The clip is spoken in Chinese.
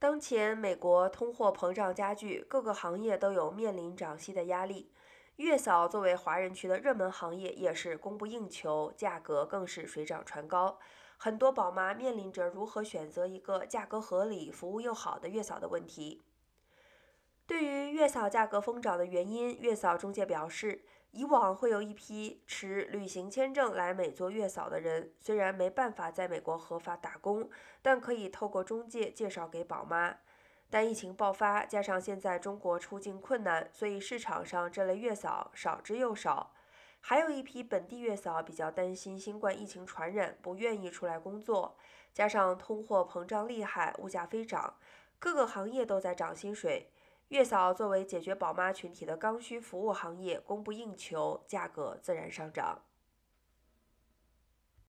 当前美国通货膨胀加剧，各个行业都有面临涨息的压力。月嫂作为华人区的热门行业，也是供不应求，价格更是水涨船高。很多宝妈面临着如何选择一个价格合理、服务又好的月嫂的问题。对于月嫂价格疯涨的原因，月嫂中介表示。以往会有一批持旅行签证来美做月嫂的人，虽然没办法在美国合法打工，但可以透过中介介绍给宝妈。但疫情爆发，加上现在中国出境困难，所以市场上这类月嫂少之又少。还有一批本地月嫂比较担心新冠疫情传染，不愿意出来工作。加上通货膨胀厉害，物价飞涨，各个行业都在涨薪水。月嫂作为解决宝妈群体的刚需服务行业，供不应求，价格自然上涨。